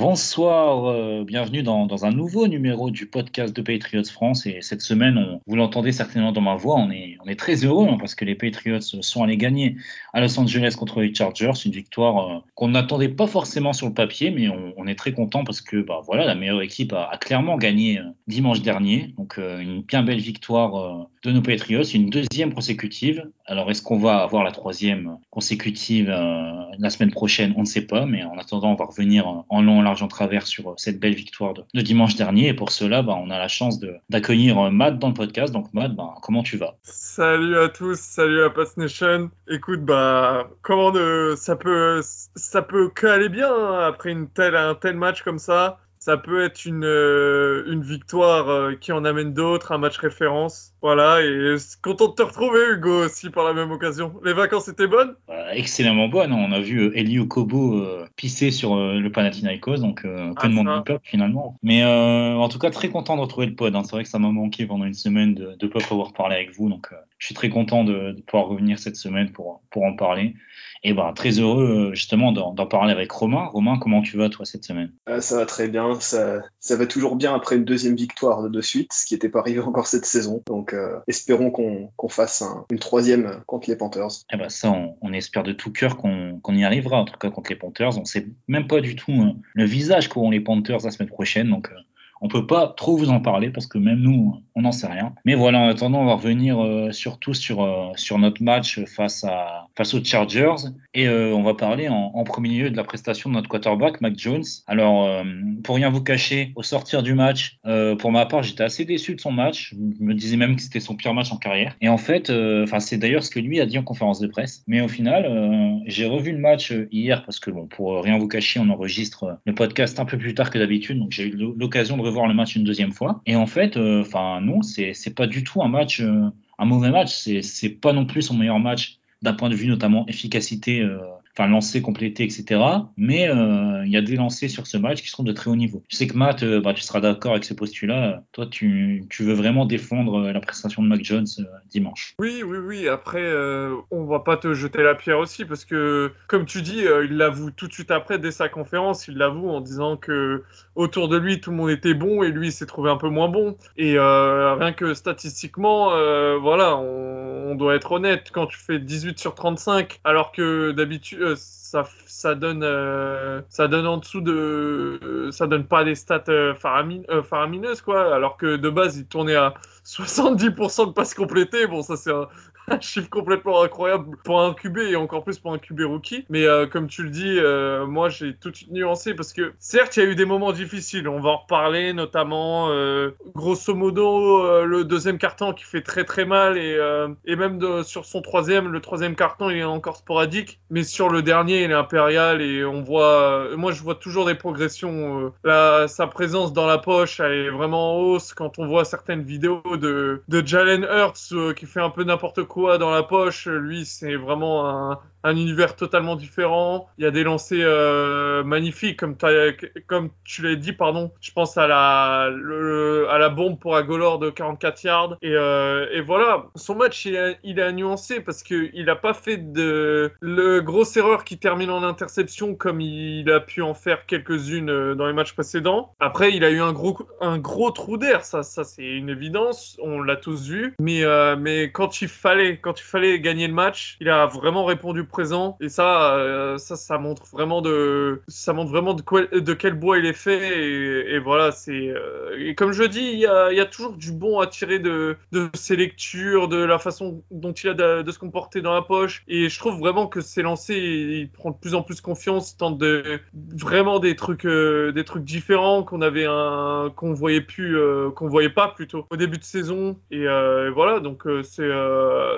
Bonsoir, euh, bienvenue dans, un nouveau numéro du podcast de Patriots France. Et cette semaine, vous l'entendez certainement dans ma voix, on est, très heureux hein, parce que les Patriots sont allés gagner à Los Angeles contre les Chargers. Une victoire euh, qu'on n'attendait pas forcément sur le papier, mais on, est très content parce que bah, voilà, la meilleure équipe a, a clairement gagné euh, dimanche dernier. Donc une bien belle victoire de nos Patriots, une deuxième consécutive. Alors est-ce qu'on va avoir la troisième consécutive la semaine prochaine? On ne sait pas, mais en attendant, on va revenir en long, en large en travers sur cette belle victoire de, dimanche dernier. Et pour cela, bah, on a la chance d'accueillir Matt dans le podcast. Donc Matt, bah, comment tu vas? Salut à tous, salut à Pass Nation. Écoute, bah comment ça peut ça peut que aller bien hein, après un tel match comme ça ça peut être une, euh, une victoire euh, qui en amène d'autres, un match référence. Voilà, et content de te retrouver, Hugo, aussi par la même occasion. Les vacances étaient bonnes? Euh, Excellemment bonnes. On a vu Eli Okobo pisser sur le Panathinaikos, donc ah, peu de monde peuple finalement. Mais en tout cas, très content de retrouver le pod. Hein. C'est vrai que ça m'a manqué pendant une semaine de ne pas pouvoir parler avec vous, donc je suis très content de, de, pouvoir revenir cette semaine pour, pour en parler. Et ben, très heureux justement d'en parler avec Romain. Romain, comment tu vas toi cette semaine? Euh, Ça va très bien, ça, ça, va toujours bien après une deuxième victoire de suite, ce qui n'était pas arrivé encore cette saison. Donc euh, espérons qu'on qu fasse un, une troisième contre les Panthers. Et ben ça, on, on espère de tout cœur qu'on qu y arrivera, en tout cas contre les Panthers. On sait même pas du tout hein, le visage qu'auront les Panthers la semaine prochaine, donc... Euh, on peut pas trop vous en parler parce que même nous, on n'en sait rien. Mais voilà, en attendant, on va revenir euh, surtout sur, euh, sur notre match face, à, face aux Chargers. Et euh, on va parler en, en, premier lieu de la prestation de notre quarterback, Mac Jones. Alors, pour rien vous cacher, au sortir du match, pour ma part, j'étais assez déçu de son match. Je me disais même que c'était son pire match en carrière. Et en fait, enfin c'est d'ailleurs ce que lui a dit en conférence de presse. Mais au final, j'ai revu le match hier parce que, bon, pour rien vous cacher, on enregistre le podcast un peu plus tard que d'habitude. Donc, j'ai eu l'occasion de voir le match une deuxième fois. Et en fait, enfin euh, non, c'est pas du tout un match, euh, un mauvais match. C'est pas non plus son meilleur match d'un point de vue notamment efficacité euh, enfin lancer, compléter, etc. Mais euh, il y a des lancers sur ce match qui seront de très haut niveau. Je sais que Matt, euh, bah, tu seras d'accord avec ce postulat. Toi, tu, tu, veux vraiment défendre euh, la prestation de Mac Jones dimanche. Oui, oui, oui. Après, on va pas te jeter la pierre aussi parce que, comme tu dis, il l'avoue tout de suite après, dès sa conférence, il l'avoue en disant que autour de lui, tout le monde était bon et lui, il s'est trouvé un peu moins bon. Et rien que statistiquement, voilà, on doit être honnête. Quand tu fais 18 sur 35, alors que d'habitude ça, ça donne euh, ça donne en dessous de euh, ça donne pas des stats euh, faramin, faramineuses quoi. Alors que de base il tournait à 70% de passes complétées. Bon ça c'est un chiffre complètement incroyable pour un QB et encore plus pour un QB rookie. Mais euh, comme tu le dis, euh, moi j'ai tout de suite nuancé parce que certes il y a eu des moments difficiles, on va en reparler notamment euh, grosso modo le deuxième carton qui fait très très mal et, et même sur son troisième, le troisième carton il est encore sporadique, mais sur le dernier il est impérial et on voit, moi je vois toujours des progressions. Sa présence dans la poche elle est vraiment en hausse quand on voit certaines vidéos de, de Jalen Hurts qui fait un peu n'importe quoi dans la poche. Lui, c'est vraiment un, un univers totalement différent. Il y a des lancers euh, magnifiques, comme, tu l'as dit, pardon. Je pense à la, le, à la bombe pour Agolor de 44 yards. Et, euh, et voilà, son match, il a, il nuancé parce qu'il n'a pas fait de le grosse erreur qui termine en interception comme il a pu en faire quelques-unes euh, dans les matchs précédents. Après, il a eu un gros, un gros trou d'air, ça, ça c'est une évidence. On l'a tous vu. Mais, mais quand il fallait, quand il fallait gagner le match, il a vraiment répondu présent. Et ça, euh, ça, ça montre vraiment de, ça montre vraiment de, quoi, de quel bois il est fait. Et, voilà, c'est. euh, et comme je dis, il y a, y a toujours du bon à tirer de, de ses lectures, de la façon dont il a de, se comporter dans la poche. Et je trouve vraiment que ses lancers, il, prend de plus en plus confiance, il tente de vraiment des trucs, euh, des trucs différents qu'on avait un, qu'on voyait plus, euh, qu'on voyait pas plutôt au début de saison. Et, voilà, donc c'est,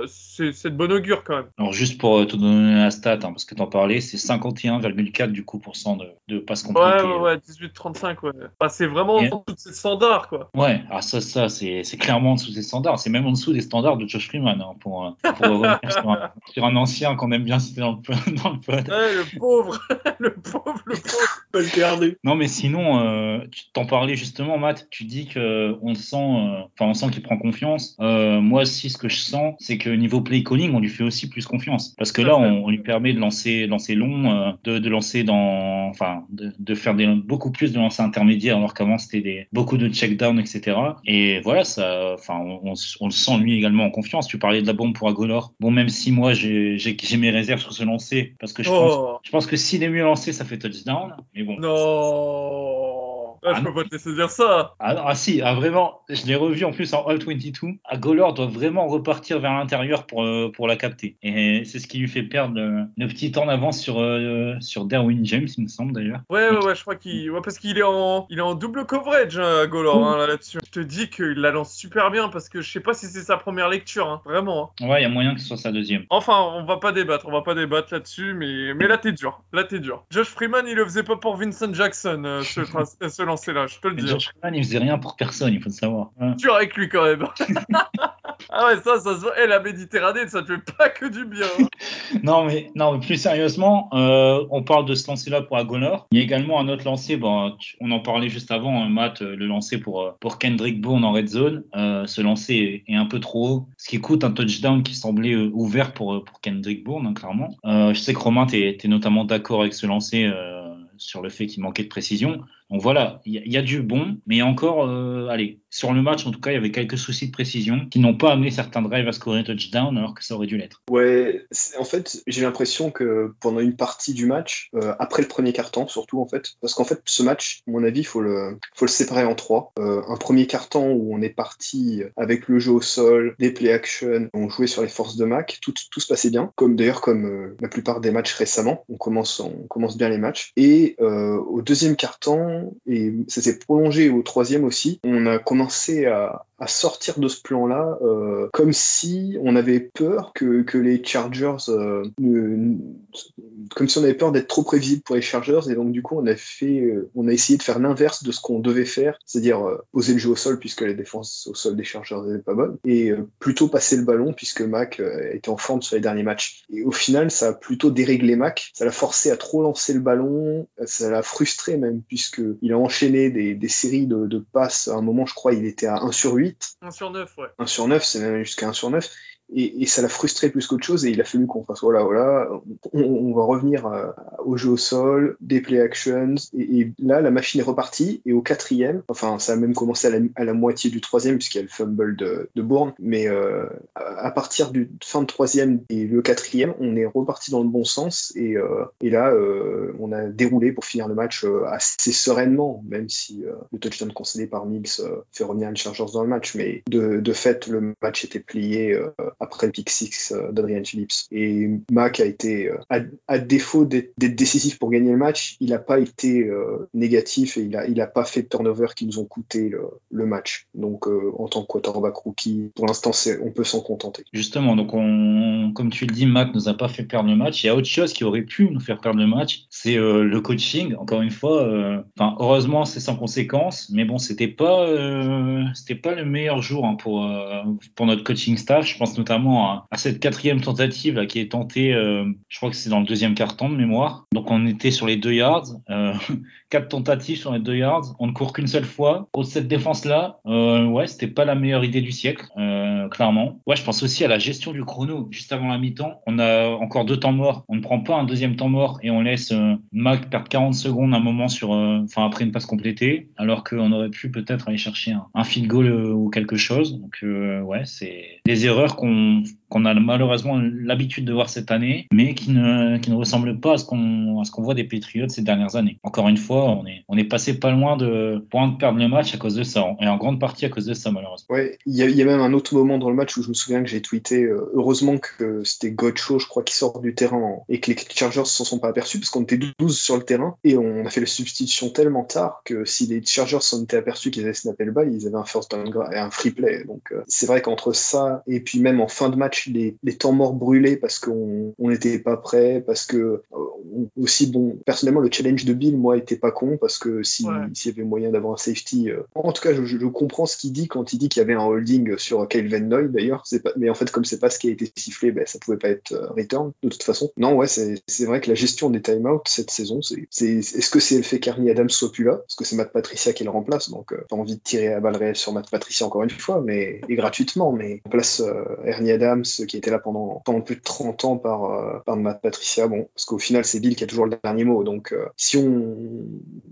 c'est, c'est de bon augure quand même. Alors juste pour te donner la stat, hein, parce que t'en parlais, c'est 51,4 du coup pour cent de, de passes Ouais, complétées. ouais, ouais, 18-35, ouais. Bah, c'est vraiment Et- tous ces standards, quoi. Ouais, ah ça, ça c'est c'est clairement en dessous des standards. C'est même en dessous des standards de Josh Freeman hein, pour, euh, pour revenir sur un, sur un ancien qu'on aime bien citer dans le, dans le pod. Ouais, le pauvre, le pauvre, le pauvre. Pas le. Non, mais sinon, euh, tu t'en parlais justement, Matt. Tu dis que on le sent, euh, enfin, on sent qu'il prend confiance. Euh, moi aussi, ce que je sens, c'est que niveau play calling, on lui fait aussi plus confiance. Parce que là, fait. On, on lui permet de lancer, lancer long, euh, de, de lancer dans, enfin, de, de faire des, beaucoup plus de lancers intermédiaires, alors qu'avant c'était beaucoup de check down, etc. Et voilà, ça, enfin, on, on, on le sent lui également en confiance. Tu parlais de la bombe pour Agolor. Bon, même si moi j'ai mes réserves sur ce lancer, parce que je pense, Oh, je pense que s'il est mieux lancé, ça fait touchdown. Mais bon. non. Ah, Ah, je peux pas te laisser dire ça. Ah, non, ah si, ah, vraiment, je l'ai revu en plus en All 22. Ah, Golor doit vraiment repartir vers l'intérieur pour, euh, pour la capter. Et c'est ce qui lui fait perdre le, le petit temps d'avance sur, euh, sur Derwin James, il me semble d'ailleurs. Ouais, ouais, ouais, je crois qu'il. Ouais, parce qu'il est en, il est en double coverage, hein, Golor, hein, là- là-dessus. Je te dis qu'il la lance super bien parce que je sais pas si c'est sa première lecture, hein, vraiment. hein. Ouais, il y a moyen que ce soit sa deuxième. Enfin, on va pas débattre, on va pas débattre là-dessus, mais, mais là t'es dur, là t'es dur. Josh Freeman, il le faisait pas pour Vincent Jackson, euh, ce, ce lancer-là, je te le dis. Josh Freeman, il faisait rien pour personne, il faut le savoir. Hein. dur avec lui quand même. ah ouais, ça, ça se voit. Eh, la Méditerranée, ça te fait pas que du bien. hein. Non, mais, non, mais plus sérieusement, euh, on parle de ce lancer-là pour Agonor. Il y a également un autre lancer, bon, tu- on en parlait juste avant, hein, Matt, euh, le lancer pour, euh, pour Kendrick Bourne en red zone. Euh, ce lancer est, est un peu trop haut, ce qui coûte un touchdown qui semblait ouvert pour, pour Kendrick Bourne, hein, clairement. Euh, je sais que Romain, tu es, notamment d'accord avec ce lancer sur le fait qu'il manquait de précision. Donc voilà, il y, a- du bon, mais encore, euh, allez, sur le match, en tout cas, il y avait quelques soucis de précision qui n'ont pas amené certains drives à scorer touchdown alors que ça aurait dû l'être. Ouais, en fait, j'ai l'impression que pendant une partie du match, euh, après le premier quart-temps surtout en fait, parce qu'en fait ce match, à mon avis, il faut le, faut le séparer en trois. Euh, un premier quart-temps où on est parti avec le jeu au sol, des play action, on jouait sur les forces de Mac, tout, tout se passait bien, comme d'ailleurs comme la plupart des matchs récemment, on commence, on commence bien les matchs. Et au deuxième quart-temps, et ça s'est prolongé au troisième aussi, on a commencé à, à sortir de ce plan-là euh, comme si on avait peur que, que les Chargers, euh, ne- comme si on avait peur d'être trop prévisible pour les Chargers, et donc du coup on a fait, euh, on a essayé de faire l'inverse de ce qu'on devait faire, c'est-à-dire euh, poser le jeu au sol puisque la défense au sol des Chargers n'était pas bonne, et euh, plutôt passer le ballon puisque Mac euh, était en forme sur les derniers matchs. Et au final, ça a plutôt déréglé Mac, ça l'a forcé à trop lancer le ballon, ça l'a frustré même puisque il a enchaîné des, des séries de, de passes. À un moment, je crois, il était à 1 sur 8. 1 sur 9, ouais. 1 sur 9, c'est même jusqu'à 1 sur 9. Et, et ça l'a frustré plus qu'autre chose, et il a fallu qu'on fasse voilà, voilà, on, on va revenir euh, au jeu au sol, des play actions, et, là la machine est repartie, et au quatrième, enfin ça a même commencé à la, à la moitié du troisième, puisqu'il y a le fumble de, de Bourne, mais euh, à, à partir du fin de troisième et le quatrième, on est reparti dans le bon sens, et, euh, et là euh, on a déroulé pour finir le match euh, assez sereinement, même si euh, le touchdown concédé par Mills fait revenir les Chargers dans le match, mais de, de fait le match était plié après le pick six euh, d'Adrian Phillips. Et Mac a été, euh, à, défaut d'être décisif pour gagner le match, il n'a pas été euh, négatif et il n'a pas fait de turnover qui nous ont coûté le, match. Donc en tant que quarterback rookie, pour l'instant on peut s'en contenter. Justement, donc on, comme tu le dis, Mac nous a pas fait perdre le match. Il y a autre chose qui aurait pu nous faire perdre le match, c'est le coaching. Encore une fois, heureusement c'est sans conséquence, mais bon c'était pas c'était pas le meilleur jour hein, pour pour notre coaching staff. Je pense notamment à, cette quatrième tentative qui est tentée, euh, je crois que c'est dans le deuxième quart-temps de mémoire. Donc on était sur les deux yards, euh, quatre tentatives sur les deux yards, on ne court qu'une seule fois. Au cette défense là, euh, ouais c'était pas la meilleure idée du siècle, euh, clairement. Ouais, je pense aussi à la gestion du chrono juste avant la mi-temps. On a encore deux temps morts. On ne prend pas un deuxième temps mort et on laisse Mac perdre 40 secondes un moment sur, enfin après une passe complétée, alors qu'on aurait pu peut-être aller chercher un, un field goal ou quelque chose. Donc ouais, c'est des erreurs qu'on um, qu'on a malheureusement l'habitude de voir cette année, mais qui ne, qui ne ressemble pas à ce qu'on qu'on voit des Patriots ces dernières années. Encore une fois, on est, on est passé pas loin de point de perdre le match à cause de ça, et en grande partie à cause de ça malheureusement. Ouais, il y, y, a même un autre moment dans le match où je me souviens que j'ai tweeté euh, heureusement que c'était Gocho, je crois, qui sort du terrain et que les Chargers s'en sont pas aperçus parce qu'on était 12 sur le terrain et on a fait la substitution tellement tard que si les Chargers s'en étaient aperçus qu'ils avaient snappé le ball, ils avaient un first down et un free play. Donc euh, c'est vrai qu'entre ça et puis même en fin de match, les, les temps morts brûlés parce qu'on n'était pas prêt, parce que euh, aussi, bon, personnellement, le challenge de Bill, moi, était pas con parce que s'il si y avait moyen d'avoir un safety. Euh, en tout cas, je, je comprends ce qu'il dit quand il dit qu'il y avait un holding sur Kyle Van Noy d'ailleurs. Mais en fait, comme c'est pas ce qui a été sifflé, ben, ça pouvait pas être return de toute façon. Non, ouais, c'est vrai que la gestion des timeouts cette saison, c'est est-ce que c'est le fait qu'Arnie Adams soit plus là? Parce que c'est Matt Patricia qui le remplace, donc euh, pas envie de tirer à balle réelle sur Matt Patricia encore une fois, mais et gratuitement, mais on place euh, Ernie Adams qui était là pendant, pendant plus de 30 ans par, euh, par Matt Patricia, bon, parce qu'au final c'est Bill qui a toujours le dernier mot, donc euh, si on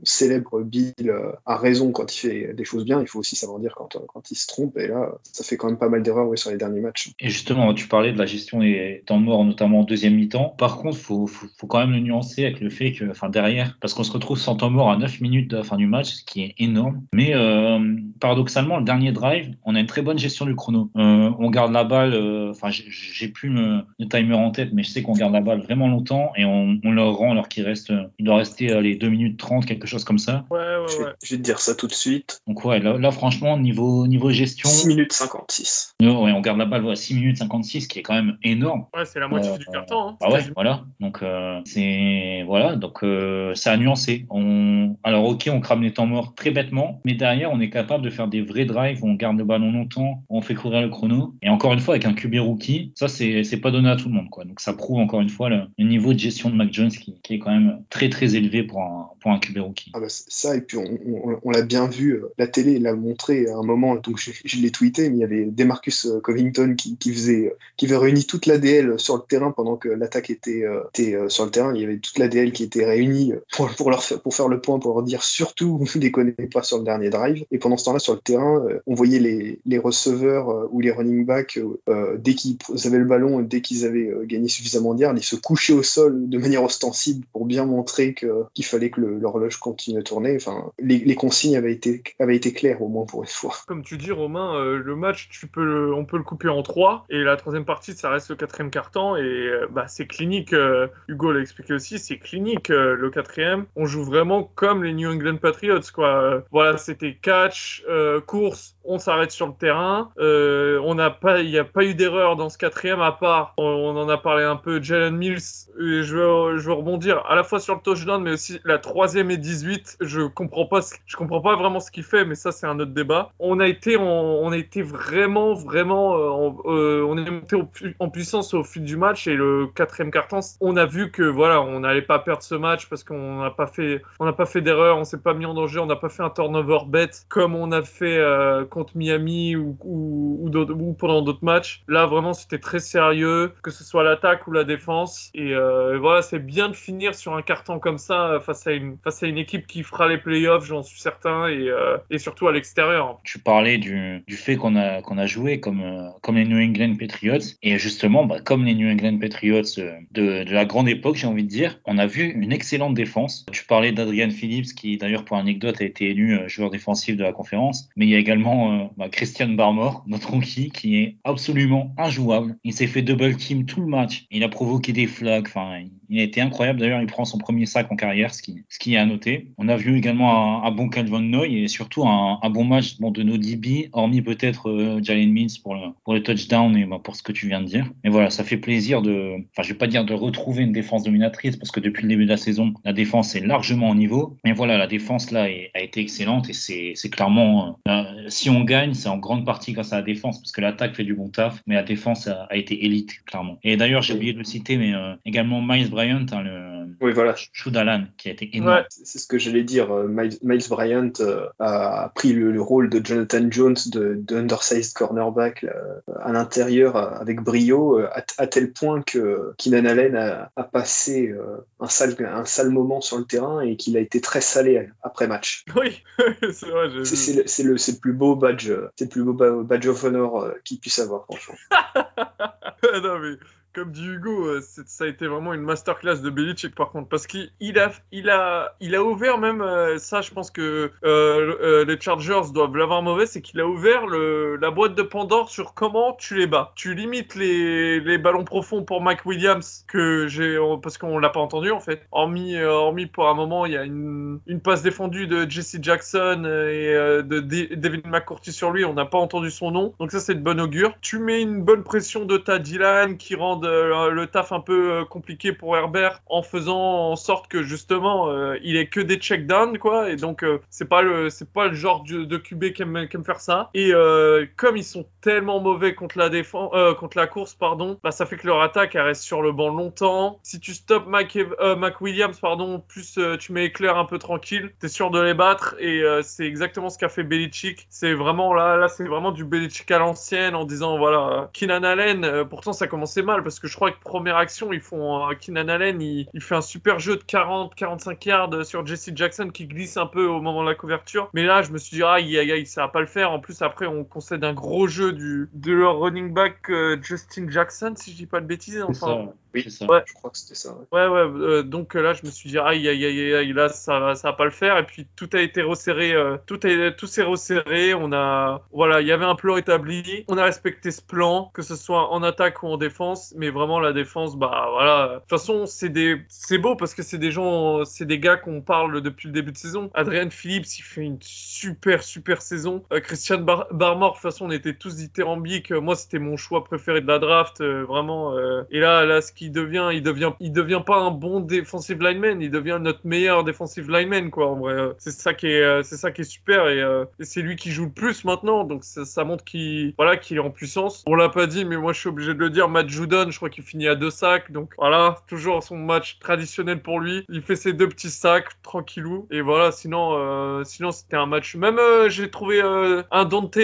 célèbre Bill à raison quand il fait des choses bien, il faut aussi savoir dire quand, quand il se trompe, et là ça fait quand même pas mal d'erreurs ouais, sur les derniers matchs. Et justement, tu parlais de la gestion des temps morts, notamment en deuxième mi-temps. Par contre, il faut, faut, quand même le nuancer avec le fait que, enfin derrière, parce qu'on se retrouve sans temps mort à 9 minutes de la fin du match, ce qui est énorme. Mais euh, paradoxalement, le dernier drive, on a une très bonne gestion du chrono. Euh, on garde la balle, euh, enfin, j'ai plus le, le, timer en tête, mais je sais qu'on garde la balle vraiment longtemps et on, on leur rend alors qu'il reste, il doit rester les 2 minutes 30, quelque chose comme ça. Ouais, ouais, ouais. Je, vais, je vais te dire ça tout de suite. Donc, ouais, là, là franchement, niveau, niveau gestion. 6 minutes 56. ouais, on garde la balle ouais, 6 minutes 56, qui est quand même énorme. Ouais, c'est la moitié du carton. Hein, bah ouais, voilà. Donc, c'est. Voilà, donc ça a nuancé. On... Alors, ok, on crame les temps morts très bêtement, mais derrière, on est capable de faire des vrais drives où on garde le ballon longtemps, où on fait courir le chrono. Et encore une fois, avec un QB rookie, ça, c'est pas donné à tout le monde. Quoi. Donc, ça prouve encore une fois le, le niveau de gestion de Mac Jones qui, qui, est quand même très, très élevé pour un, pour un QB rookie. Ah bah, ça, et on, l'a bien vu, la télé l'a montré à un moment, donc je, l'ai tweeté, mais il y avait Demarcus Covington qui, faisait, qui avait réuni toute l'ADL sur le terrain pendant que l'attaque était, sur le terrain. Il y avait toute l'ADL qui était réunie pour, pour, leur faire, pour faire le point, pour leur dire surtout, ne déconnez pas sur le dernier drive. Et pendant ce temps-là, sur le terrain, on voyait les, receveurs ou les running backs, euh, dès qu'ils avaient le ballon, dès qu'ils avaient gagné suffisamment d'yards, ils se couchaient au sol de manière ostensible pour bien montrer qu'il qu fallait que l'horloge continue à tourner. Les, consignes avaient été, claires, au moins pour une fois. Comme tu dis, Romain, euh, le match, tu peux on peut le couper en trois. Et la troisième partie, ça reste le quatrième quart-temps. Et euh, bah, c'est clinique. Hugo l'a expliqué aussi, c'est clinique le quatrième. On joue vraiment comme les New England Patriots, quoi. voilà, c'était catch, euh, course, on s'arrête sur le terrain. Euh, on n'a pas, il n'y a pas eu d'erreur dans ce quatrième à part. On, en a parlé un peu. Jalen Mills. Je veux, rebondir à la fois sur le touchdown, mais aussi la troisième et 18. Je comprends pas, je comprends pas vraiment ce qu'il fait, mais ça c'est un autre débat. On a été, on, a été vraiment, vraiment, euh, on est monté en puissance au fil du match et le quatrième carton, on a vu que voilà, on n'allait pas perdre ce match parce qu'on n'a pas fait, on n'a pas fait d'erreur, on s'est pas mis en danger, on n'a pas fait un turnover bête comme on a fait euh, Miami ou, ou, pendant d'autres matchs. Là, vraiment, c'était très sérieux, que ce soit l'attaque ou la défense. Et, euh, voilà, c'est bien de finir sur un carton comme ça face à une, face à une équipe qui fera les playoffs, j'en suis certain, et, euh, et surtout à l'extérieur. Tu parlais du, du fait qu'on a, qu'on a joué comme, euh, comme les New England Patriots. Et justement, bah, comme les New England Patriots de la grande époque, j'ai envie de dire, on a vu une excellente défense. Tu parlais d'Adrian Phillips, qui d'ailleurs, pour anecdote, a été élu joueur défensif de la conférence. Mais il y a également euh, bah, Christian Barmore, notre rookie, qui est absolument injouable. Il s'est fait double team tout le match. Il a provoqué des flags. Enfin, il a été incroyable. D'ailleurs, il prend son premier sac en carrière, ce qui, ce qui est à noter. On a vu également un, un bon Calvin Noy et surtout un, bon match de nos DB, hormis peut-être euh, Jalen Mills pour le, pour touchdown et bah, pour ce que tu viens de dire. Mais voilà, ça fait plaisir de, enfin, je vais pas dire de retrouver une défense dominatrice parce que depuis le début de la saison, la défense est largement au niveau. Mais voilà, la défense là a été excellente et c'est clairement, euh, si on gagne, c'est en grande partie grâce à la défense parce que l'attaque fait du bon taf, mais la défense a, a été élite, clairement. Et d'ailleurs, j'ai oublié de le citer, mais euh, également Miles Bryant, hein, le oui, voilà. Choudalan, qui a été énorme. Ouais. C'est ce que j'allais dire. euh, Miles, Miles Bryant euh, a pris le, le, rôle de Jonathan Jones, de, de undersized cornerback là, à l'intérieur avec brio, à, à, tel point que Keenan Allen a, a passé euh, un, sale, un sale moment sur le terrain et qu'il a été très salé après match. Oui, c'est vrai. C'est le, le, le, plus beau badge, c'est le plus beau badge of honor qu'il puisse avoir, franchement. non, mais comme dit Hugo, euh, ça a été vraiment une masterclass de Belichick par contre, parce qu'il il a, il a, il a ouvert même euh, ça. Je pense que euh, les Chargers doivent l'avoir mauvais, c'est qu'il a ouvert la boîte de Pandore sur comment tu les bats. Tu limites les, les ballons profonds pour Mike Williams que j'ai, parce qu'on l'a pas entendu en fait. Hormis, hormis pour un moment, il y a une, passe défendue de Jesse Jackson et de D- David McCourty sur lui. On n'a pas entendu son nom, donc ça c'est de bon augure. Tu mets une bonne pression de ta Dylan qui rend euh, le taf un peu euh, compliqué pour Herbert en faisant en sorte que justement euh, il ait que des check-down quoi. Et donc c'est pas le c'est pas le genre de, de QB qui aime, qui aime faire ça. Et comme ils sont tellement mauvais contre la défense contre la course pardon bah ça fait que leur attaque elle reste sur le banc longtemps. Si tu stops Mac, Williams pardon plus tu mets Éclair un peu tranquille t'es sûr de les battre. Et c'est exactement ce qu'a fait Belichick. C'est vraiment là là c'est vraiment du Belichick à l'ancienne en disant voilà Keenan Allen pourtant ça commençait mal parce que je crois que première action, ils font euh, Keenan Allen, il, il fait un super jeu de 40-45 yards sur Jesse Jackson qui glisse un peu au moment de la couverture. Mais là, je me suis dit, aïe, aïe, aïe, ça va pas le faire. En plus, après, on concède un gros jeu du, de leur running back euh, Justin Jackson, si je dis pas de bêtises. Enfin. Oui, c'est ça. Ouais. Je crois que c'était ça. ouais. Ouais, ouais. euh, donc euh, là, je me suis dit, aïe, aïe, aïe, aïe, aïe, là, ça, va- ça va pas le faire. Et puis tout a été resserré, euh, tout a, tout s'est resserré. On a, voilà, il y avait un plan établi. On a respecté ce plan, que ce soit en attaque ou en défense. Mais vraiment, la défense, bah voilà. De toute façon, c'est des, c'est beau parce que c'est des gens, c'est des gars qu'on parle depuis le début de saison. Adrian Phillips, il fait une super, super saison. Euh, Christian Bar Barmore, de toute façon, on était tous dithyrambiques. Moi, c'était mon choix préféré de la draft, euh, vraiment. euh. Et là, là, ce qu'il devient, il devient, il devient pas un bon defensive lineman, il devient notre meilleur defensive lineman, quoi. En vrai, Euh, c'est ça qui est, euh, c'est ça qui est super et, euh, et c'est lui qui joue le plus maintenant. Donc ça, ça montre qu'il, voilà, qu'il est en puissance. On l'a pas dit, mais moi, je suis obligé de le dire. Matt Judon, je crois qu'il finit à deux sacs. Donc voilà, toujours son match traditionnel pour lui. Il fait ses deux petits sacs, tranquillou. Et voilà, sinon, sinon c'était un match. Même j'ai trouvé un Dante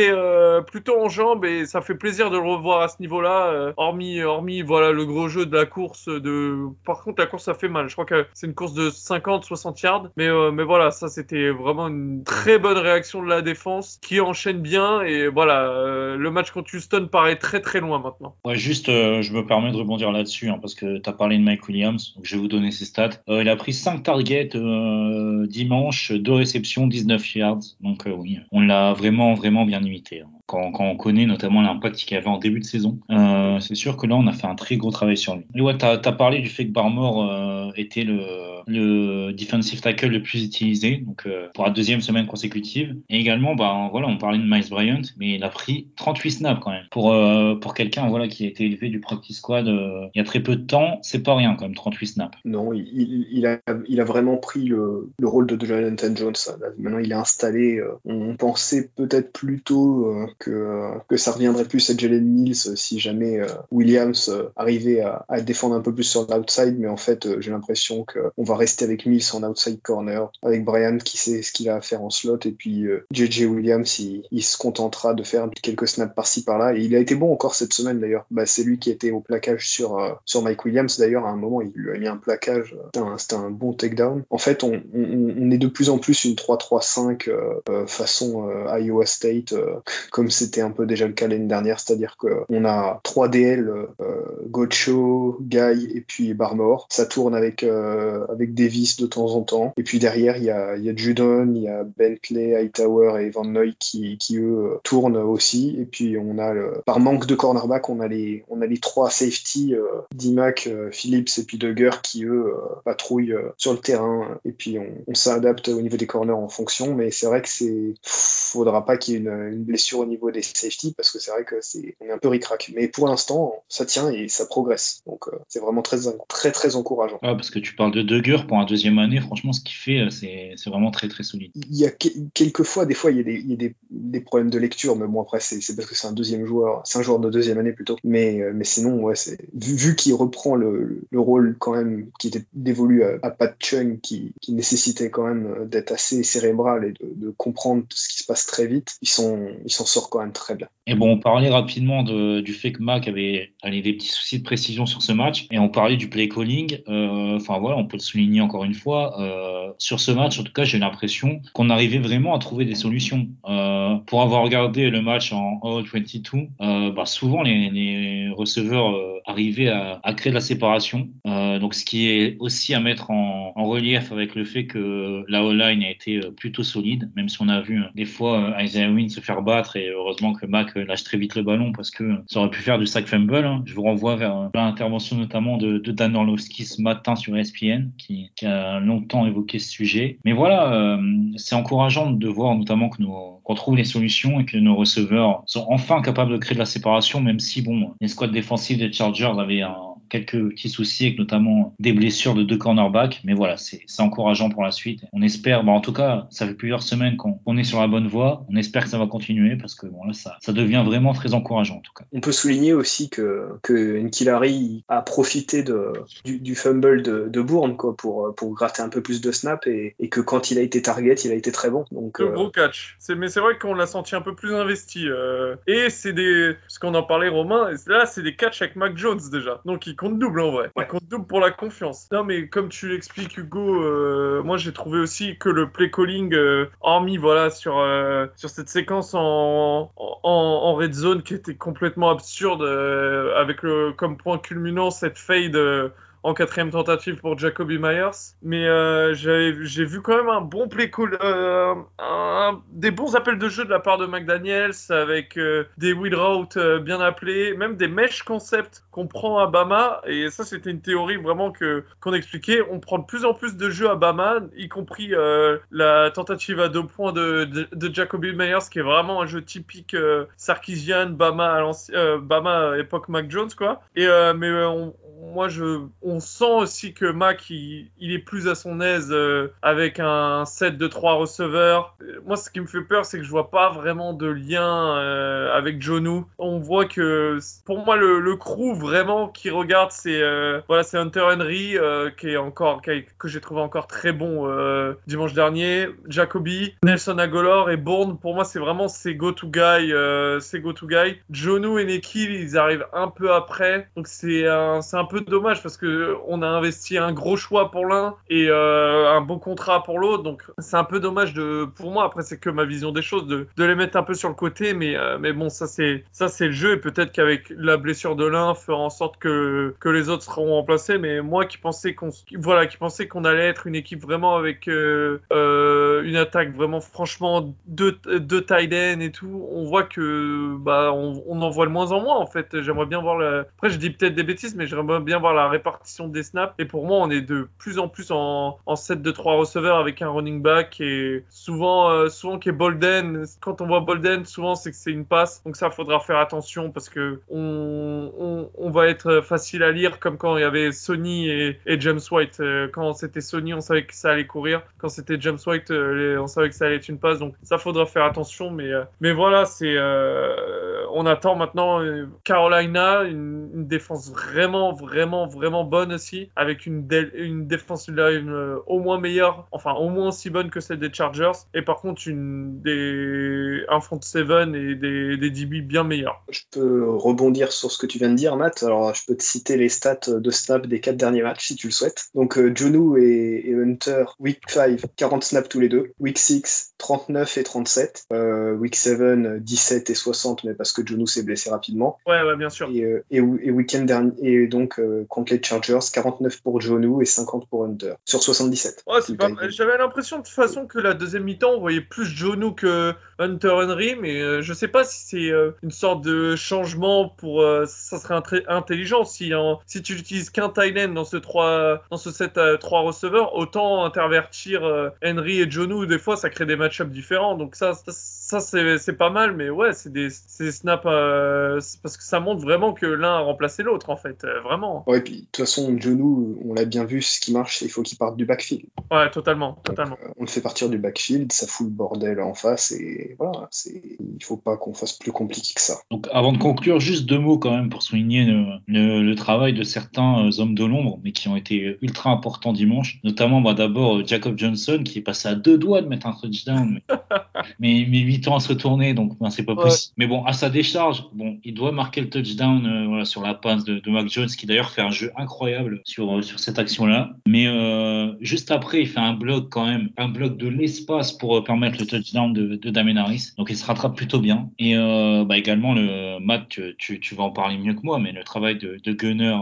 plutôt en jambes et ça fait plaisir de le revoir à ce niveau-là. hormis, hormis voilà le gros jeu de la course. De, par contre, la course ça fait mal. Je crois que c'est une course de 50-60 yards. Mais euh, mais voilà, ça c'était vraiment une très bonne réaction de la défense qui enchaîne bien. Et voilà, euh, le match contre Houston paraît très très loin maintenant. Ouais, juste, euh, je me permets de rebondir là-dessus, hein, parce que tu as parlé de Mike Williams, donc je vais vous donner ses stats. Il a pris 5 targets dimanche, 2 réceptions, 19 yards. Donc oui, on l'a vraiment, vraiment bien limité. hein. Quand, quand on connaît notamment l'impact qu'il avait en début de saison, euh, c'est sûr que là, on a fait un très gros travail sur lui. Et ouais, tu as, parlé du fait que Barmore euh, était le, le defensive tackle le plus utilisé, donc euh, pour la deuxième semaine consécutive. Et également, bah, voilà, on parlait de Miles Bryant, mais il a pris 38 snaps quand même. Pour, euh, pour quelqu'un voilà, qui a été élevé du practice squad euh, il y a très peu de temps, c'est pas rien quand même, 38 snaps. Non, il, il- a, il a vraiment pris le, le rôle de Jonathan Jones. Maintenant, il est installé. euh, On pensait peut-être plutôt que, que ça reviendrait plus à Jalen Mills si jamais euh, Williams euh, arrivait à, à défendre un peu plus sur l'outside. Mais en fait, euh, j'ai l'impression qu'on va rester avec Mills en outside corner, avec Brian qui sait ce qu'il a à faire en slot. Et puis JJ Williams, il, il se contentera de faire quelques snaps par-ci par-là. Et il a été bon encore cette semaine d'ailleurs. Bah, c'est lui qui était au plaquage sur, euh, sur Mike Williams d'ailleurs. À un moment, il lui a mis un plaquage. C'était un, un bon takedown. En fait, on, on- on est de plus en plus une 3-3-5 euh, façon euh, Iowa State, euh, comme c'était un peu déjà le cas l'année dernière. C'est-à-dire qu'on a 3 DL, euh, Gocho, Guy et puis Barmore. Ça tourne avec, euh, avec Davis de temps en temps. Et puis derrière, il y a, y a Judon, il y a Bentley, Hightower et Van Noy qui, qui eux euh, tournent aussi. Et puis on a, le- par manque de cornerback, on a les, on a les trois safety, euh, euh, Phillips et puis Duggar qui eux euh, patrouillent euh, sur le terrain. Et puis on, on s'adapte au niveau des corners en fonction. Mais c'est vrai que c'est, faudra pas qu'il y ait une, une blessure au niveau des safety parce que c'est vrai que c'est, on est un peu ric-rac. Mais pour l'instant, ça tient et ça progresse. Donc euh, c'est vraiment très, très, très encourageant. Ah, parce que tu parles de Dugger pour un deuxième année, franchement, ce qu'il fait, euh, c'est vraiment très très solide. il y a que- quelques fois, des fois, il y a des, il y a des, des problèmes de lecture, mais bon, après, c'est parce que c'est un deuxième joueur, c'est un joueur de deuxième année plutôt. Mais, euh, mais sinon, ouais, c'est vu, vu qu'il reprend le, le rôle quand même qui était dévolu à, à Pat Chung, qui, qui nécessitait quand même d'être assez cérébral et de, de comprendre ce qui se passe très vite, ils sont, il s'en quand même très bien. Et bon, on parlait rapidement de- du fait que Mac avait allez, des petits soucis de précision sur ce match, et on parlait du play calling. Euh, Enfin voilà, on peut le souligner encore une fois, euh, sur ce match, en tout cas, j'ai l'impression qu'on arrivait vraiment à trouver des solutions. Euh, pour avoir regardé le match en All-22, euh, bah, souvent les, receveurs arrivaient à, créer de la séparation. Donc, ce qui est aussi à mettre en, en relief avec le fait que la O-line a été plutôt solide, même si on a vu des fois Isaiah Wynn se faire battre et heureusement que Mac lâche très vite le ballon parce que ça aurait pu faire du sack fumble. Hein. Je vous renvoie vers l'intervention notamment de, Dan Orlovski ce matin sur ESPN qui, qui, a longtemps évoqué ce sujet. Mais voilà, euh, c'est encourageant de voir notamment que nous qu'on trouve les solutions et que nos receveurs sont enfin capables de créer de la séparation, même si bon, les squads défensifs des Chargers avaient un, quelques petits soucis avec notamment des blessures de deux cornerbacks. Mais voilà, c'est encourageant pour la suite. On espère, bah en tout cas, ça fait plusieurs semaines qu'on est sur la bonne voie. On espère que ça va continuer parce que bon, là, ça, ça devient vraiment très encourageant en tout cas. On peut souligner aussi que, que Nkilari a profité de, du, du fumble de, de Bourne quoi, pour, pour gratter un peu plus de snaps et, et, que quand il a été target, il a été très bon. Donc, le gros catch. Mais c'est vrai qu'on l'a senti un peu plus investi. Euh, et c'est des. Ce qu'on en parlait, Romain, là, c'est des catchs avec Mac Jones déjà. Donc il compte double en vrai. Ouais. Compte double pour la confiance. Non, mais comme tu l'expliques, Hugo, euh, moi j'ai trouvé aussi que le play calling, euh, hormis voilà, sur, euh, sur cette séquence en, en, en, red zone qui était complètement absurde, avec le, comme point culminant cette fade en quatrième tentative pour Jacoby Myers. Mais euh, j'ai vu quand même un bon play call, euh, un, des bons appels de jeu de la part de McDaniels avec euh, des wheel routes bien appelés, même des mesh concepts qu'on prend à Bama. Et ça, c'était une théorie vraiment que qu'on expliquait. On prend de plus en plus de jeux à Bama, y compris euh, la tentative à deux points de, de, de, Jacoby Myers, qui est vraiment un jeu typique Sarkisian, Bama à Bama époque Mac Jones, quoi. Et mais on, moi, je, on sent aussi que Mac, il, il est plus à son aise euh, avec un set de trois receveurs. Moi, ce qui me fait peur, c'est que je vois pas vraiment de lien euh, avec Jonu. On voit que, pour moi, le, le crew vraiment qui regarde, c'est euh, voilà, c'est Hunter Henry qui est encore, que j'ai trouvé encore très bon dimanche dernier. Jacoby, Nelson Agolor et Bourne. Pour moi, c'est vraiment ces go-to guy, ces go-to guy. Jonu et Nekil, ils arrivent un peu après, donc c'est un, c'est un peu dommage parce que on a investi un gros choix pour l'un et euh, un bon contrat pour l'autre. Donc c'est un peu dommage de, pour moi. Après c'est que ma vision des choses de, de, les mettre un peu sur le côté, mais euh, mais bon ça c'est ça c'est le jeu et peut-être qu'avec la blessure de l'un fera en sorte que que les autres seront remplacés. Mais moi qui pensais qu'on voilà qui allait être une équipe vraiment avec euh, euh une attaque vraiment franchement de de tight end et tout, on voit que bah on, en voit de moins en moins en fait. J'aimerais bien voir le... Après je dis peut-être des bêtises, mais j'aimerais bien voir la répartition des snaps. Et pour moi, on est de plus en plus en, en set de trois receveurs avec un running back et souvent, euh, souvent qui est Bolden. Quand on voit Bolden, souvent c'est que c'est une passe. Donc ça, faudra faire attention parce que on, va être facile à lire comme quand il y avait Sony et, James White. Euh, quand c'était Sony, on savait que ça allait courir. Quand c'était James White, euh, on savait que ça allait être une passe. Donc ça, faudra faire attention. Mais, mais voilà, c'est on attend maintenant Carolina, une, défense vraiment, vraiment, vraiment bonne aussi, avec une, une défense euh, au moins meilleure, enfin au moins aussi bonne que celle des Chargers, et par contre une des un front seven et des, des DB bien meilleurs. Je peux rebondir sur ce que tu viens de dire, Matt. Alors je peux te citer les stats de snap des quatre derniers matchs si tu le souhaites. Donc euh, Jonu et, et, Hunter, week 5, 40 snaps tous les deux. Week 6, 39 et 37. Euh, week 7, 17 et 60, mais parce que Jonu s'est blessé rapidement. Ouais, ouais, bien sûr. Et, euh, et, et week-end dernier, et donc euh, contre les Chargers, 49 pour Jonu et 50 pour Hunter. Sur 77. Ouais, pas... J'avais l'impression de toute façon que la deuxième mi-temps, on voyait plus Jonu que Hunter Henry, mais euh, je sais pas si c'est euh, une sorte de changement pour. Ça serait intelligent si, en, si tu n'utilises qu'un Thailand dans ce, 3, dans ce set à 3 receveurs, autant intervertir Henry et Jonu. Des fois, ça crée des match-ups différents. Donc, ça, ça, ça c'est pas mal, mais ouais, c'est des, des, snaps. parce que ça montre vraiment que l'un a remplacé l'autre, en fait. vraiment. Ouais, puis de toute façon, Jonu, on l'a bien vu, ce qui marche, il faut qu'il parte du backfield. Ouais, totalement. totalement. Donc, on le fait partir du backfield, ça fout le bordel en face et voilà, il faut pas qu'on fasse plus compliqué que ça. Donc avant de conclure, juste deux mots quand même pour souligner le, le, le travail de certains hommes de l'ombre, mais qui ont été ultra importants dimanche. Notamment bah, d'abord Jacob Johnson qui est passé à deux doigts de mettre un touchdown, mais, mais, mais 8 ans à se retourner, donc ben, c'est pas possible. Mais bon, à sa, décharge, bon, il doit marquer le touchdown euh, voilà, sur la passe de, de Mac Jones, qui d'ailleurs fait un jeu incroyable sur, euh, sur cette action-là. Mais euh, juste après, il fait un bloc quand même, un bloc de l'espace pour euh, permettre le touchdown de, de Damien Harris. Donc il se rattrape plutôt bien. Et euh, bah, également, le Matt, tu, tu, tu vas en parler mieux que moi, mais le travail de, Gunner.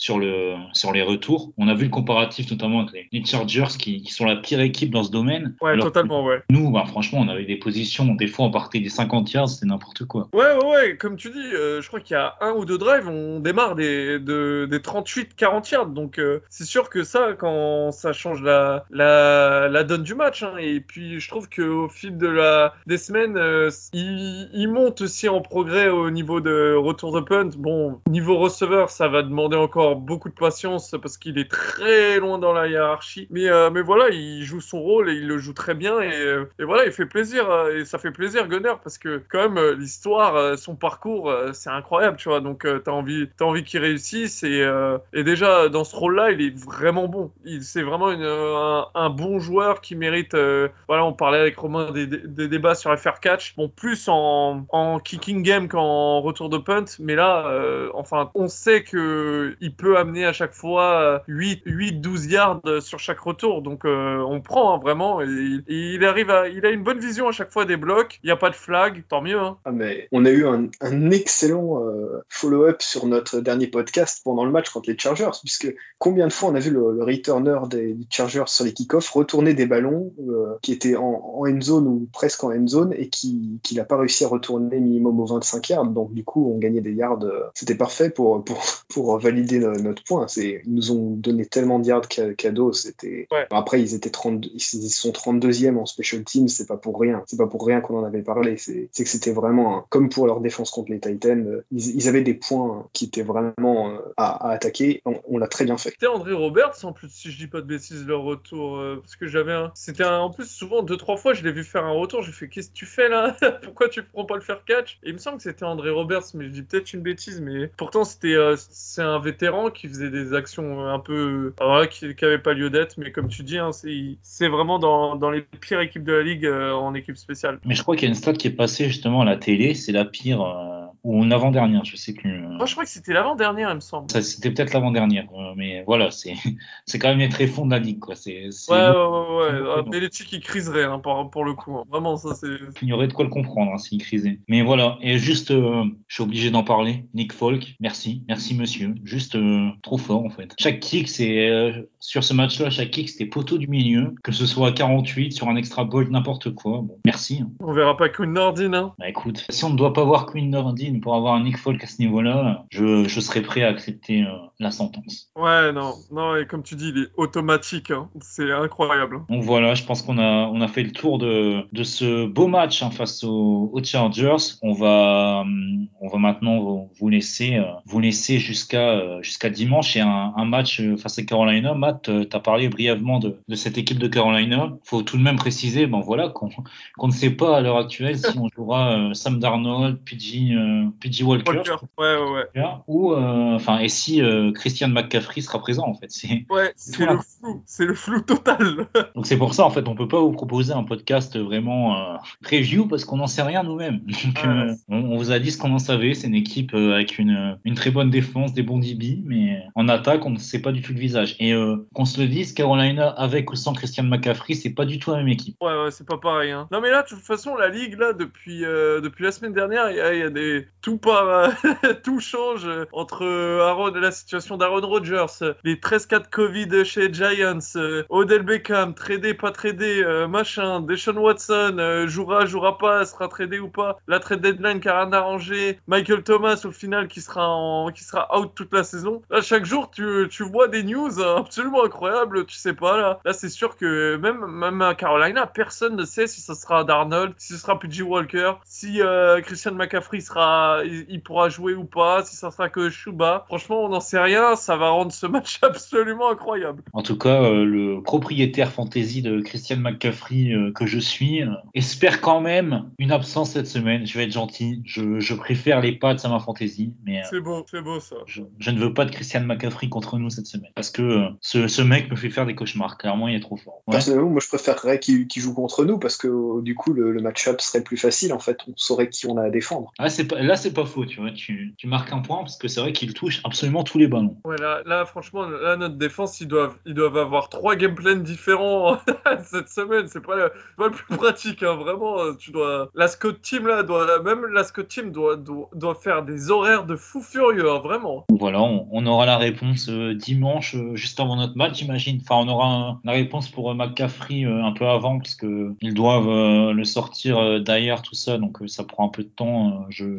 Sur, le, sur les retours. On a vu le comparatif notamment avec les, Chargers qui, qui sont la pire équipe dans ce domaine. Ouais, Alors totalement, ouais. Nous, bah, franchement, on avait des positions, des fois on partait des 50 yards, c'était n'importe quoi. Ouais, ouais, ouais, comme tu dis, euh, je crois qu'il y a un ou deux drives, on démarre des, de, des 38-40 yards. Donc, euh, c'est sûr que ça, quand ça change la, la, la donne du match. hein. Et puis, je trouve qu'au fil de la, des semaines, euh, il, il monte aussi en progrès au niveau de retour de punt. Bon, niveau receveur, ça va demander encore beaucoup de patience parce qu'il est très loin dans la hiérarchie. Mais, euh, mais voilà, il joue son rôle et il le joue très bien. Et, euh, et voilà, il fait plaisir. euh, Et ça fait plaisir, Gunner, parce que quand même, l'histoire, son parcours, c'est incroyable, tu vois. Donc, t'as envie, t'as envie qu'il réussisse. Et, et déjà, dans ce rôle-là, il est vraiment bon. C'est vraiment un, bon joueur qui mérite. voilà, on parlait avec Romain des, des- débats sur FR Catch. Bon, plus en, en kicking game qu'en retour de punt. Mais là, enfin, on sait que il peut amener à chaque fois 8, 8 12 yards sur chaque retour. Donc, euh, on prend hein, vraiment. Il arrive à, il a une bonne vision à chaque fois des blocs. Il n'y a pas de flag, tant mieux. Hein. Ah, mais on a eu un, excellent euh, follow-up sur notre dernier podcast pendant le match contre les Chargers, puisque combien de fois on a vu le, le returner des, Chargers sur les kick-offs retourner des ballons euh, qui étaient en, en end zone ou presque en end zone et qui qu'il n'a pas réussi à retourner minimum aux 25 yards. Donc du coup, on gagnait des yards. euh, C'était parfait pour, pour, pour valider notre point. C'est, ils nous ont donné tellement de yards ca- cadeaux. C'était... Ouais. Après, ils étaient 30, ils sont 32e en special teams. C'est pas pour rien. C'est pas pour rien qu'on en avait parlé. C'est, c'est que c'était vraiment comme pour leur défense contre les Titans. euh, Ils, ils avaient des points qui étaient vraiment euh, à, à attaquer. On, on l'a très bien fait. C'était André Roberts, en plus, si je dis pas de bêtises, leur retour. euh, parce que j'avais un. C'était un- en plus, souvent, deux, trois fois, je l'ai vu faire un retour. J'ai fait, qu'est-ce que tu fais là? Pourquoi tu prends pas le faire catch? Et il me semble que c'était André Roberts, mais je dis peut-être une bêtise. Mais pourtant, c'était euh, c'est un vétéran qui faisait des actions un peu. qui n'avaient pas lieu d'être. Mais comme tu dis, hein, c'est vraiment dans, dans les pires équipes de la ligue euh, en équipe spéciale. Mais je crois qu'il y a une stat qui est passée justement à la télé, c'est la pire, euh, ou une avant-dernière, je sais plus. euh. Moi, je crois que c'était l'avant-dernière, il me semble. C'était peut-être l'avant-dernière, euh, mais voilà, c'est quand même les tréfonds de la ligue, quoi. C'est- Ouais, ouais, ouais. ouais. Ah, Belichick, il criserait hein, pour, pour le coup. hein. Vraiment, ça, c'est. Il y aurait de quoi le comprendre hein, s'il crisait. Mais voilà, et juste, euh, je suis obligé d'en parler. Nick Folk, merci, merci monsieur. Juste euh, trop fort en fait. Chaque kick, c'est euh, sur ce match-là, chaque kick, c'était poteau du milieu, que ce soit à 48, sur un extra ball, n'importe quoi. Bon, merci. hein. On verra pas Queen Nordine, hein. Bah écoute, si on ne doit pas voir Queen Nordine pour avoir un Nick Folk à ce niveau-là, je, je serais prêt à accepter euh, la sentence. Ouais, non, non, et comme tu dis, il est automatique, hein. c'est incroyable. Donc voilà, je pense qu'on a, on a fait le tour de, de ce beau match hein, face aux, aux Chargers. On va, hum, on va maintenant vous, laisser, euh, vous laisser jusqu'à euh, jusqu'à dimanche et un, un match euh, face à Carolina. Matt, tu as parlé brièvement de, de cette équipe de Carolina. faut tout de même préciser ben voilà, qu'on qu'on ne sait pas à l'heure actuelle si on jouera euh, Sam Darnold, PG, euh, PG Walker, Walker. Ouais, ouais, ouais. ou euh, enfin et si euh, Christian McCaffrey sera présent en fait. C'est Ouais, c'est le flou, c'est le flou total. donc c'est pour ça en fait on peut pas vous proposer un podcast vraiment euh, preview parce qu'on n'en sait rien nous-mêmes. Donc Ah, on, on vous a dit ce qu'on en savait. C'est une équipe avec une, une très bonne défense, des bons DB, mais en attaque on ne sait pas du tout le visage. Et qu'on se le dise, Carolina avec ou sans Christian McCaffrey, c'est pas du tout la même équipe. Ouais, ouais, c'est pas pareil. Hein. Non, mais là, de toute façon, la ligue, là, depuis, euh, depuis la semaine dernière, il y, a- il y a des. Tout part. tout change euh, entre euh, Aaron, la situation d'Aaron Rodgers, euh, les 13-4 Covid chez Giants, euh, Odell Beckham, tradé, pas tradé, euh, machin, Deshaun Watson, euh, jouera, jouera pas, sera tradé ou pas, la trade deadline qui a rien arrangé, Michael Thomas au final qui sera, qui sera out toute la saison. Là, chaque jour, tu, tu vois des news euh, absolument incroyables, tu sais pas, là. Là, c'est sûr que même, même à Carolina, personne ne sait si ce sera Darnold, si ce sera PG Walker, si euh, Christian McCaffrey sera, il, il pourra jouer ou pas, si ça sera que Chuba. Franchement, on n'en sait rien, ça va rendre ce match absolument incroyable. En tout cas, euh, le propriétaire fantasy de Christian McCaffrey euh, que je suis euh, espère quand même une absence cette semaine. Je vais être gentil. Je, je préfère les Pats à ma fantasy, mais euh, C'est beau, c'est beau ça. je, je ne veux pas de Christian McCaffrey contre nous cette semaine parce que euh, ce, ce mec me fait faire des cauchemars. Clairement, il est trop fort. Ouais. Personnellement, moi, je préférerais qu'il joue contre nous parce que du coup, le, le match-up serait plus facile. En fait, on saurait qui on a à défendre. Ah, c'est pas... Là, c'est pas faux, tu vois. Tu, tu marques un point parce que c'est vrai qu'il touche absolument tous les ballons. Ouais, là, là, franchement, là, notre défense, ils doivent, ils doivent avoir trois gameplays différents cette semaine. C'est pas, le- pas le plus pratique, hein. vraiment. euh, Tu dois, la Scott Team là, doit, même la Scott Team doit, doit, doit faire des horaires de fou furieux, hein, vraiment. Voilà, on, on aura la réponse euh, dimanche, euh, juste avant notre match, j'imagine. Enfin, on aura un- la réponse pour euh, McCaffrey un peu avant, parce que ils doivent le sortir d'ailleurs, tout ça, donc ça prend un peu de temps, je-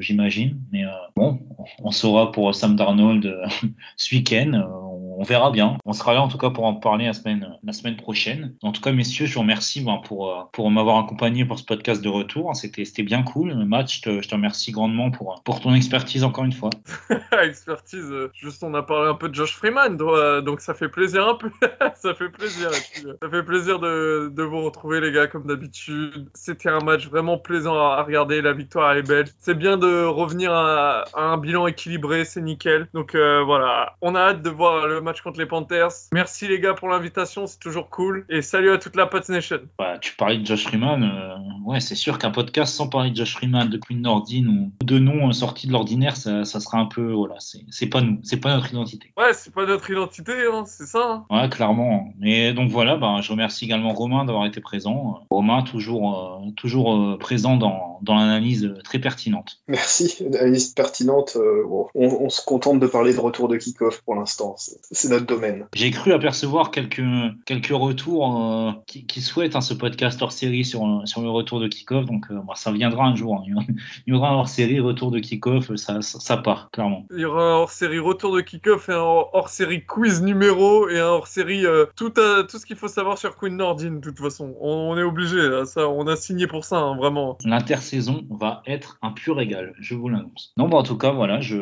Mais euh, bon, on saura pour Sam Darnold euh, ce week-end. On verra bien. On sera là en tout cas pour en parler la semaine, la semaine prochaine. En tout cas, messieurs, je vous remercie ben, pour, euh, pour m'avoir accompagné pour ce podcast de retour. C'était bien cool. Le match, je te, je te remercie grandement pour, pour ton expertise encore une fois. Expertise, euh, juste on a parlé un peu de Josh Freeman, euh, donc ça fait plaisir un peu. ça fait plaisir. ça fait plaisir de, de vous retrouver, les gars, comme d'habitude. C'était un match vraiment plaisant à regarder. La victoire, elle est belle. C'est bien de revenir à, un bilan équilibré, c'est nickel. Donc voilà, on a hâte de voir le match contre les Panthers. Merci, les gars, pour l'invitation, c'est toujours cool. Et salut à toute la Pats Nation. Bah, tu parlais de Josh Freeman. euh, ouais, c'est sûr qu'un podcast sans parler de Josh Freeman, de Queen Nordine ou de noms euh, sortis de l'ordinaire, ça, ça sera un peu. Voilà, c'est pas nous, c'est pas notre identité. Ouais, c'est pas notre identité, hein, c'est ça. hein. Ouais, clairement. Et donc voilà, bah, je remercie également Romain d'avoir été présent. Romain, toujours, euh, toujours euh, présent dans, dans l'analyse euh, très pertinente. Merci, une analyse pertinente. euh, bon, on, on se contente de parler de retour de kick-off pour l'instant. C'est notre domaine. J'ai cru apercevoir quelques, quelques retours euh, qui, qui souhaitent hein, ce podcast hors série sur, sur le retour de kick-off. Donc euh, bah, ça viendra un jour. hein. Il y aura- Il y aura un hors série, retour de kick-off, ça, ça, ça part, clairement. Il y aura un hors-série retour de kick-off et un hors-série quiz numéro et un hors-série euh, tout, à- tout ce qu'il faut savoir sur Queen Nordine de toute façon. On, on est obligé, ça, on a signé pour ça, hein, vraiment. L'intersaison va être un pur régal, je vous l'annonce. Non, bah, en tout cas, voilà, je,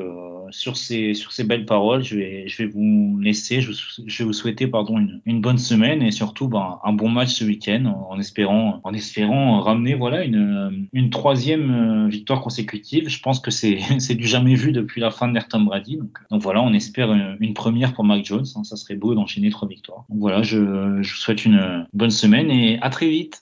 sur, ces, sur ces belles paroles, je vais, je vais vous laisser, je, vais vous souhaiter pardon, une, une bonne semaine et surtout bah, un bon match ce week-end en, espérant, en espérant ramener voilà, une, une troisième euh, victoire consécutive. Je pense que c'est du jamais vu depuis la fin de Tom Brady. Donc, donc voilà, on espère une, une première pour Mac Jones. hein. ça serait beau d'enchaîner trois victoires. Donc voilà, je, je vous souhaite une bonne semaine et à très vite.